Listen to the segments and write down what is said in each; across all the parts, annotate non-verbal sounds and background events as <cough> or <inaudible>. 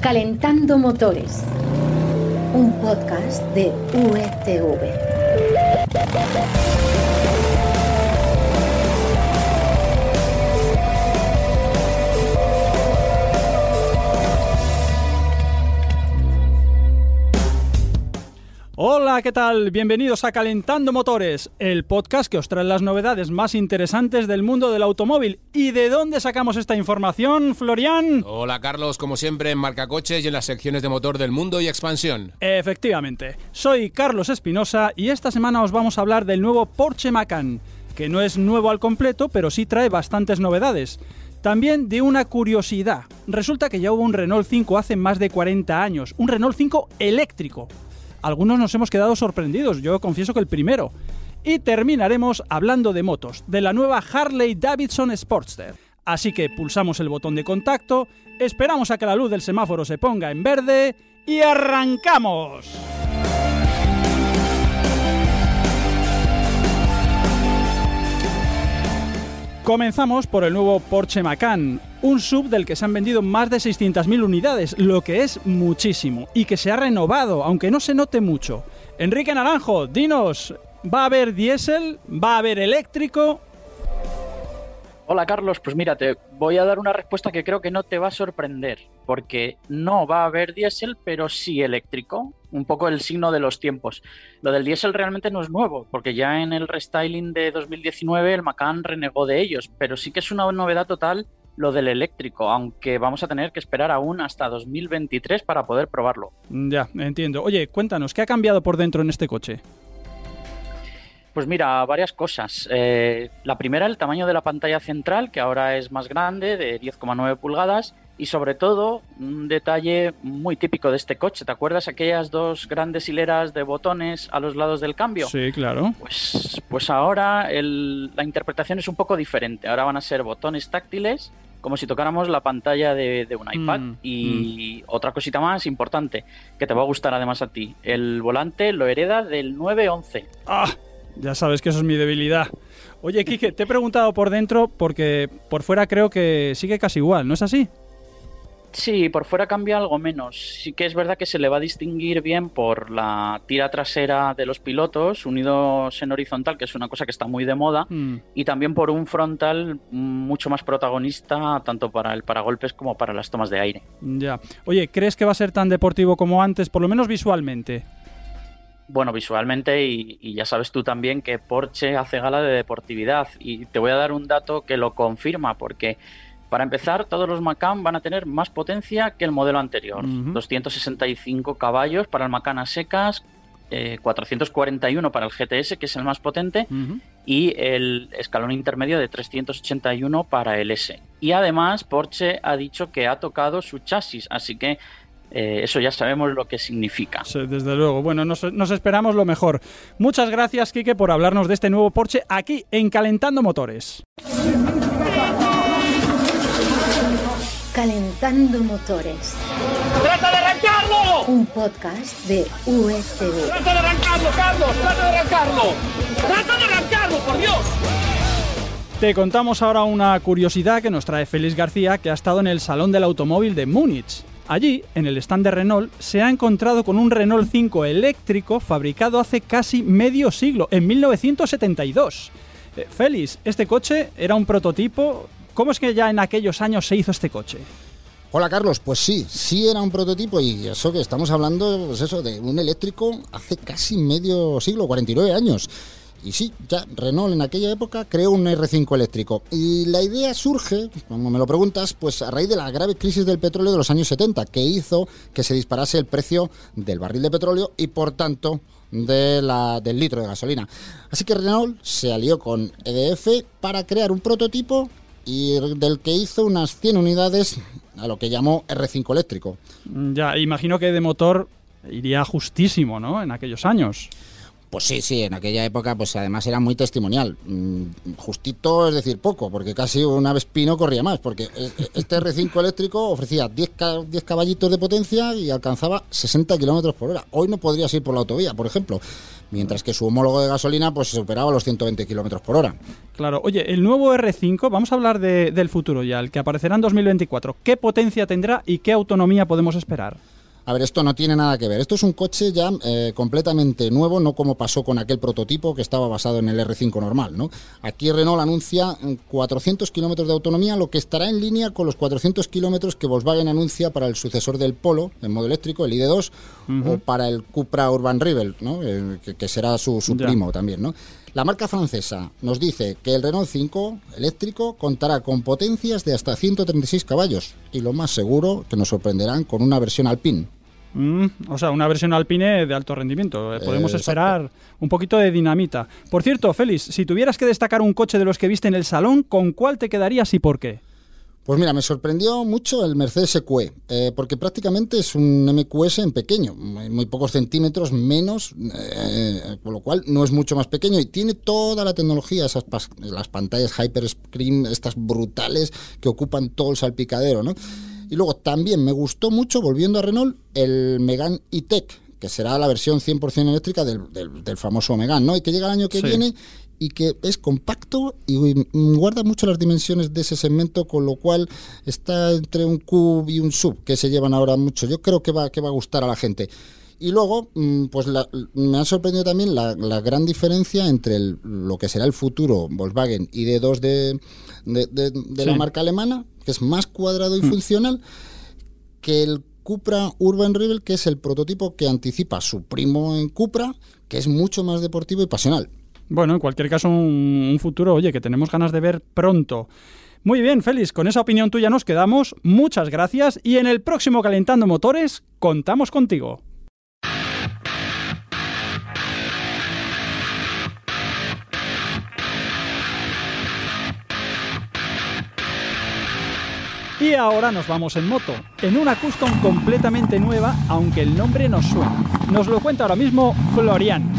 Calentando Motores, un podcast de UETV. Hola, ¿qué tal? Bienvenidos a Calentando Motores, el podcast que os trae las novedades más interesantes del mundo del automóvil. ¿Y de dónde sacamos esta información, Florian? Hola Carlos, como siempre en Marca Coches y en las secciones de motor del mundo y expansión. Efectivamente, soy Carlos Espinosa y esta semana os vamos a hablar del nuevo Porsche Macan, que no es nuevo al completo, pero sí trae bastantes novedades. También de una curiosidad. Resulta que ya hubo un Renault 5 hace más de 40 años, un Renault 5 eléctrico algunos nos hemos quedado sorprendidos, yo confieso que el primero. Y terminaremos hablando de motos, de la nueva Harley Davidson Sportster. Así que pulsamos el botón de contacto, esperamos a que la luz del semáforo se ponga en verde y arrancamos. Comenzamos por el nuevo Porsche Macan, un sub del que se han vendido más de 600.000 unidades, lo que es muchísimo, y que se ha renovado, aunque no se note mucho. Enrique Naranjo, dinos, ¿va a haber diésel? ¿Va a haber eléctrico? Hola Carlos, pues mira, te voy a dar una respuesta que creo que no te va a sorprender, porque no va a haber diésel, pero sí eléctrico, un poco el signo de los tiempos. Lo del diésel realmente no es nuevo, porque ya en el restyling de 2019 el Macan renegó de ellos, pero sí que es una novedad total lo del eléctrico, aunque vamos a tener que esperar aún hasta 2023 para poder probarlo. Ya, entiendo. Oye, cuéntanos, ¿qué ha cambiado por dentro en este coche? Pues mira, varias cosas. Eh, la primera, el tamaño de la pantalla central, que ahora es más grande, de 10,9 pulgadas, y sobre todo un detalle muy típico de este coche. ¿Te acuerdas aquellas dos grandes hileras de botones a los lados del cambio? Sí, claro. Pues, pues ahora la interpretación es un poco diferente. Ahora van a ser botones táctiles, como si tocáramos la pantalla de, un iPad. Mm, y mm. otra cosita más importante, que te va a gustar además a ti. El volante lo hereda del 911. ¡Ah! Ya sabes que eso es mi debilidad. Oye, Kike, te he preguntado por dentro porque por fuera creo que sigue casi igual, ¿no es así? Sí, por fuera cambia algo menos. Sí que es verdad que se le va a distinguir bien por la tira trasera de los pilotos, unidos en horizontal, que es una cosa que está muy de moda, mm. y también por un frontal mucho más protagonista, tanto para el paragolpes como para las tomas de aire. Ya. Oye, ¿crees que va a ser tan deportivo como antes, por lo menos visualmente? bueno, visualmente y, ya sabes tú también que Porsche hace gala de deportividad y te voy a dar un dato que lo confirma porque para empezar todos los Macan van a tener más potencia que el modelo anterior, 265 caballos para el Macan a secas, 441 eh, para el GTS que es el más potente y el escalón intermedio de 381 para el S. Y además Porsche ha dicho que ha tocado su chasis, así que eh, eso ya sabemos lo que significa. desde luego. Bueno, nos, esperamos lo mejor. Muchas gracias, Quique, por hablarnos de este nuevo Porsche aquí en Calentando Motores. Calentando Motores. ¡Trata de arrancarlo! Un podcast de USB. ¡Trata de arrancarlo, Carlos! ¡Trata de arrancarlo! ¡Trata de arrancarlo, por Dios! Te contamos ahora una curiosidad que nos trae Félix García, que ha estado en el Salón del Automóvil de Múnich. Allí, en el stand de Renault, se ha encontrado con un Renault 5 eléctrico fabricado hace casi medio siglo, en 1972. Eh, Félix, ¿este coche era un prototipo? ¿Cómo es que ya en aquellos años se hizo este coche? Hola Carlos, pues sí, sí era un prototipo y eso que estamos hablando, pues eso, de un eléctrico hace casi medio siglo, 49 años. Y sí, ya Renault en aquella época creó un R5 eléctrico. Y la idea surge, como me lo preguntas, pues a raíz de la grave crisis del petróleo de los años 70, que hizo que se disparase el precio del barril de petróleo y por tanto de la, del litro de gasolina. Así que Renault se alió con EDF para crear un prototipo y del que hizo unas 100 unidades a lo que llamó R5 eléctrico. Ya, imagino que de motor iría justísimo, ¿no? En aquellos años. Pues sí, sí, en aquella época pues además era muy testimonial. Mm, Justito, es decir, poco, porque casi una Vespino corría más, porque e- e- este R5 eléctrico ofrecía 10, ca- 10 caballitos de potencia y alcanzaba 60 kilómetros por hora. Hoy no podrías ir por la autovía, por ejemplo, mientras que su homólogo de gasolina pues superaba los 120 kilómetros por hora. Claro, oye, el nuevo R5, vamos a hablar de- del futuro ya, el que aparecerá en 2024. ¿Qué potencia tendrá y qué autonomía podemos esperar? A ver, esto no tiene nada que ver. Esto es un coche ya eh, completamente nuevo, no como pasó con aquel prototipo que estaba basado en el R5 normal. ¿no? Aquí Renault anuncia mm, 400 kilómetros de autonomía, lo que estará en línea con los 400 kilómetros que Volkswagen anuncia para el sucesor del Polo, en modo eléctrico, el ID2, o para el Cupra Urban Rebel, ¿no? Eh, que, que será su, su primo también. ¿no? La marca francesa nos dice que el Renault 5 eléctrico contará con potencias de hasta 136 caballos y lo más seguro que nos sorprenderán con una versión Alpine. Mm, o sea, una versión alpine de alto rendimiento. Eh, Podemos Eh, esperar un poquito de dinamita. Por cierto, Félix, si tuvieras que destacar un coche de los que viste en el salón, ¿con cuál te quedarías y por qué? Pues mira, me sorprendió mucho el Mercedes EQE, eh, porque prácticamente es un MQS en pequeño, muy, muy pocos centímetros menos, eh, con lo cual no es mucho más pequeño y tiene toda la tecnología, esas las pantallas Hyper Screen, estas brutales que ocupan todo el salpicadero, ¿no? Y luego también me gustó mucho, volviendo a Renault, el Megane E-Tech, que será la versión 100% eléctrica del, del- del famoso Megane, ¿no? Y que llega el año que Sí. viene y que es compacto y guarda mucho las dimensiones de ese segmento, con lo cual está entre un cub y un sub, que se llevan ahora mucho. Yo creo que va, que va a gustar a la gente. Y luego, mm, pues la- me ha sorprendido también la, la gran diferencia entre el- lo que será el futuro Volkswagen ID2 de, de, de- de la marca alemana, que es más cuadrado y funcional, que el Cupra Urban Rebel, que es el prototipo que anticipa a su primo en Cupra, que es mucho más deportivo y pasional. Bueno, en cualquier caso, un, un futuro, oye, que tenemos ganas de ver pronto. Muy bien, Félix, con esa opinión tuya nos quedamos. Muchas gracias y en el próximo Calentando Motores contamos contigo. Y ahora nos vamos en moto, en una custom completamente nueva, aunque el nombre nos suena. Nos lo cuenta ahora mismo Florian.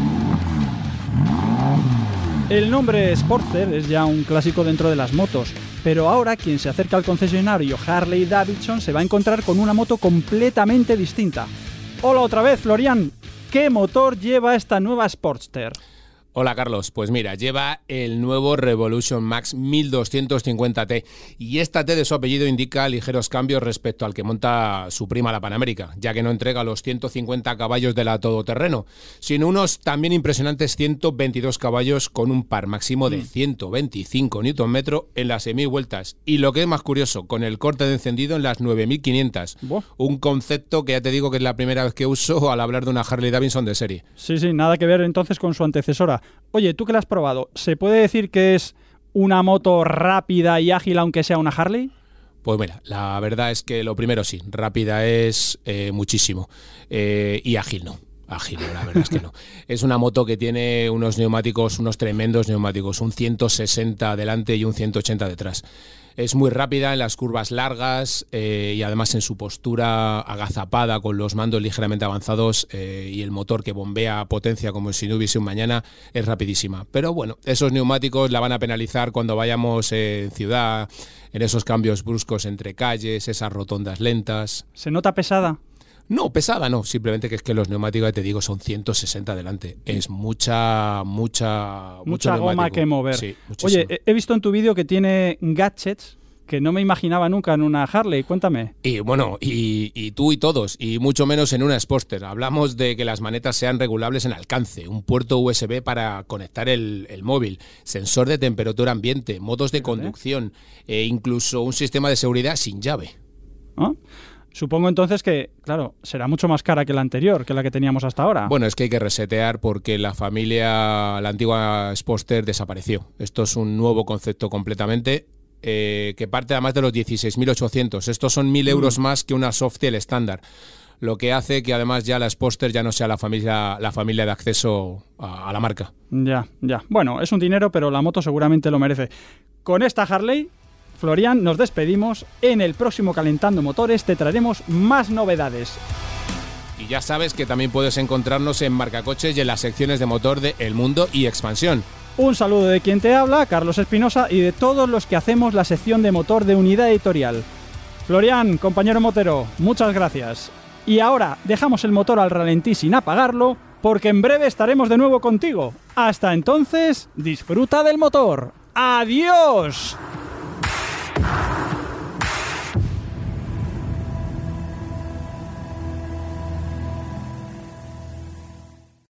El nombre Sportster es ya un clásico dentro de las motos, pero ahora quien se acerca al concesionario Harley Davidson se va a encontrar con una moto completamente distinta. Hola otra vez, Florian. ¿Qué motor lleva esta nueva Sportster? Hola Carlos, pues mira, lleva el nuevo Revolution Max 1250T y esta T de su apellido indica ligeros cambios respecto al que monta su prima la Panamérica, ya que no entrega los 150 caballos de la todoterreno, sino unos también impresionantes 122 caballos con un par máximo de 125 Nm en las 6.000 vueltas y lo que es más curioso, con el corte de encendido en las 9.500. Buah. Un concepto que ya te digo que es la primera vez que uso al hablar de una Harley Davidson de serie. Sí, sí, nada que ver entonces con su antecesora. Oye, tú que la has probado, ¿se puede decir que es una moto rápida y ágil aunque sea una Harley? Pues mira, la verdad es que lo primero sí, rápida es eh, muchísimo eh, y ágil no. Ágil, la verdad es que no. <laughs> Es una moto que tiene unos neumáticos, unos tremendos neumáticos, un 160 delante y un 180 detrás. Es muy rápida en las curvas largas eh, y además en su postura agazapada con los mandos ligeramente avanzados eh, y el motor que bombea potencia como si no hubiese un mañana es rapidísima. Pero bueno, esos neumáticos la van a penalizar cuando vayamos en ciudad, en esos cambios bruscos entre calles, esas rotondas lentas. ¿Se nota pesada? No, pesada no, simplemente que es que los neumáticos, ya te digo, son 160 delante. Es mucha, mucha... mucho Mucha goma neumático. que mover. Sí. Oye, he- visto en tu vídeo que tiene gadgets que no me imaginaba nunca en una Harley. Cuéntame. Y bueno, y, y tú y todos, y mucho menos en una Sportster. Hablamos de que las manetas sean regulables en alcance, un puerto USB para conectar el, el móvil, sensor de temperatura ambiente, modos de conducción, e incluso un sistema de seguridad sin llave. ¿no? Supongo entonces que, claro, será mucho más cara que la anterior, que la que teníamos hasta ahora. Bueno, es que hay que resetear porque la familia, la antigua Sportster desapareció. Esto es un nuevo concepto completamente. eh, que parte además de los 16.800. Estos son 1.000 euros más que una Softail estándar. Lo que hace que además ya la Sportster ya no sea la familia, la familia de acceso a, a la marca. Ya, ya. Bueno, es un dinero, pero la moto seguramente lo merece. Con esta Harley, Florian, nos despedimos. En el próximo Calentando Motores te traeremos más novedades. Y ya sabes que también puedes encontrarnos en Marcacoches y en las secciones de motor de El Mundo y Expansión. Un saludo de quien te habla, Carlos Espinosa, y de todos los que hacemos la sección de motor de Unidad Editorial. Florian, compañero motero, muchas gracias. Y ahora dejamos el motor al ralentí sin apagarlo, porque en breve estaremos de nuevo contigo. Hasta entonces, disfruta del motor. ¡Adiós!